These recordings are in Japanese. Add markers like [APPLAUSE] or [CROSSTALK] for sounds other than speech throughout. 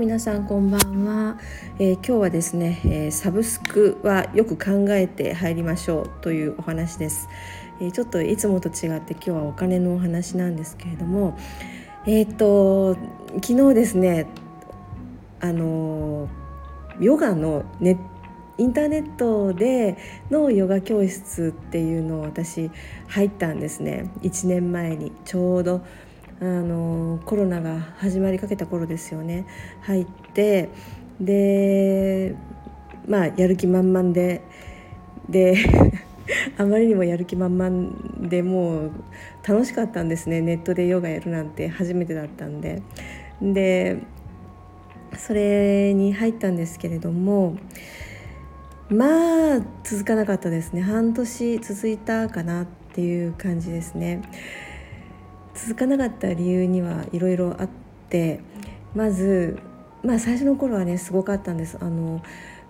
皆さんこんばんは、えー、今日はですね、えー、サブスクはよく考えて入りましょうというお話です、えー、ちょっといつもと違って今日はお金のお話なんですけれども。えっと昨日ですねあのヨガのネインターネットでのヨガ教室っていうのを私入ったんですね。1年前にちょうど。あのコロナが始まりかけた頃ですよね。入ってでまあやる気満々でで [LAUGHS] あまりにもやる気満々でもう楽しかったんですね。ネットでヨガやるなんて初めてだったんで。でそれに入ったんですけれどもまあ続かなかったですね。半年続いたかなっていう感じですね。続かなかった理由にはいろいろあってまず、まあ、最初の頃はねすごかったんです。あの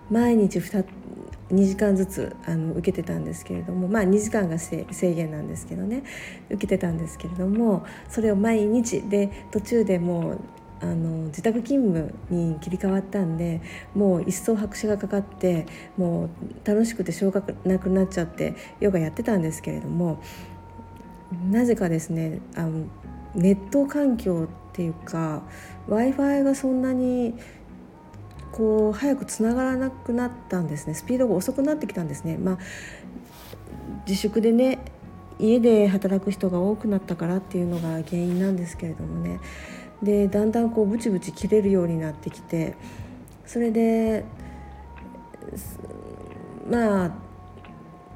毎日 2, 2時間ずつあの受けてたんですけれどもまあ2時間が制限なんですけどね受けてたんですけれどもそれを毎日で途中でもうあの自宅勤務に切り替わったんでもう一層拍車がかかってもう楽しくてしょうがなくなっちゃってヨガやってたんですけれどもなぜかですねあのネット環境っていうか w i f i がそんなにこう早くつながらなくなったんですねスピードが遅くなってきたんですね。まあ、自粛でね家で働く人が多くなったからっていうのが原因なんですけれどもねでだんだんこうブチブチ切れるようになってきてそれでまあ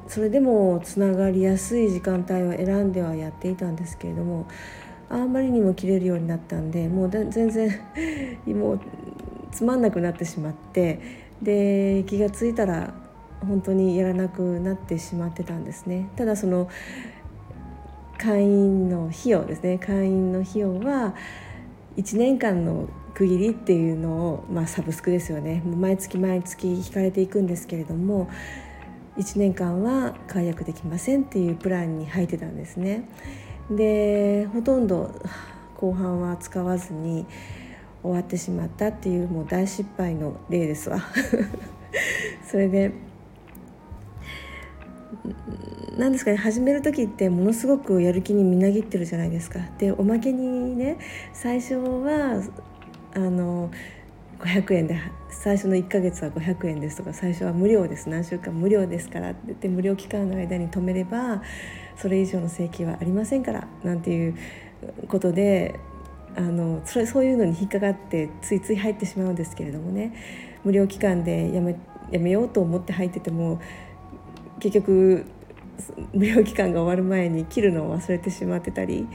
それでもつながりやすい時間帯を選んではやっていたんですけれどもあんまりにも切れるようになったんでもう全然 [LAUGHS] もうつまんなくなってしまってで気が付いたら本当にやらなくなってしまってたんですね。ただその会員の費用ですね会員の費用は1年間の区切りっていうのを、まあ、サブスクですよね毎月毎月引かれていくんですけれども1年間は解約できませんっていうプランに入ってたんですね。でほとんど後半は使わずに終わってしまったっていうもう大失敗の例ですわ。[LAUGHS] それで何ですかね始める時ってものすごくやる気にみなぎってるじゃないですか。でおまけにね最初はあの500円で最初の1ヶ月は500円ですとか最初は無料です。何週間無料ですからって言って無料期間の間に止めればそれ以上の請求はありませんからなんていうことであのそれそういうのに引っかかってついつい入ってしまうんですけれどもね。無料期間でやめやめようと思って入ってても結局無料期間が終わる前に切るのを忘れてしまってたり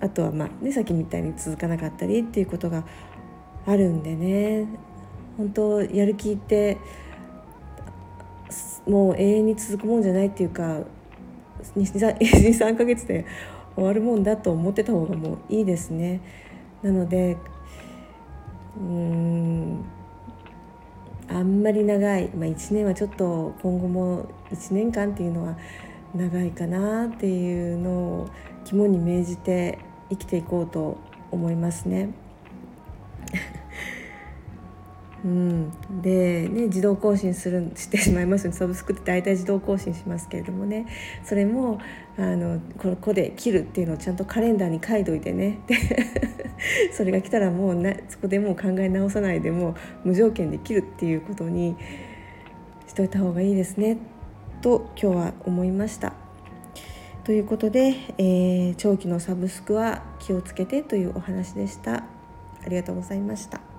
あとはまあねさっきみたいに続かなかったりっていうことがあるんでね本当やる気ってもう永遠に続くもんじゃないっていうか23ヶ月で終わるもんだと思ってた方がもういいですね。なのでうんあんまり長い、まあ、1年はちょっと今後も1年間っていうのは長いかなっていうのを肝に銘じて生きていこうと思いますね。うん、で、ね、自動更新するしてしまいますよねサブスクって大体自動更新しますけれどもねそれもあのここで切るっていうのをちゃんとカレンダーに書いといてねで [LAUGHS] それが来たらもうなそこでもう考え直さないでもう無条件で切るっていうことにしといた方がいいですねと今日は思いました。ということで、えー、長期のサブスクは気をつけてというお話でした。ありがとうございました。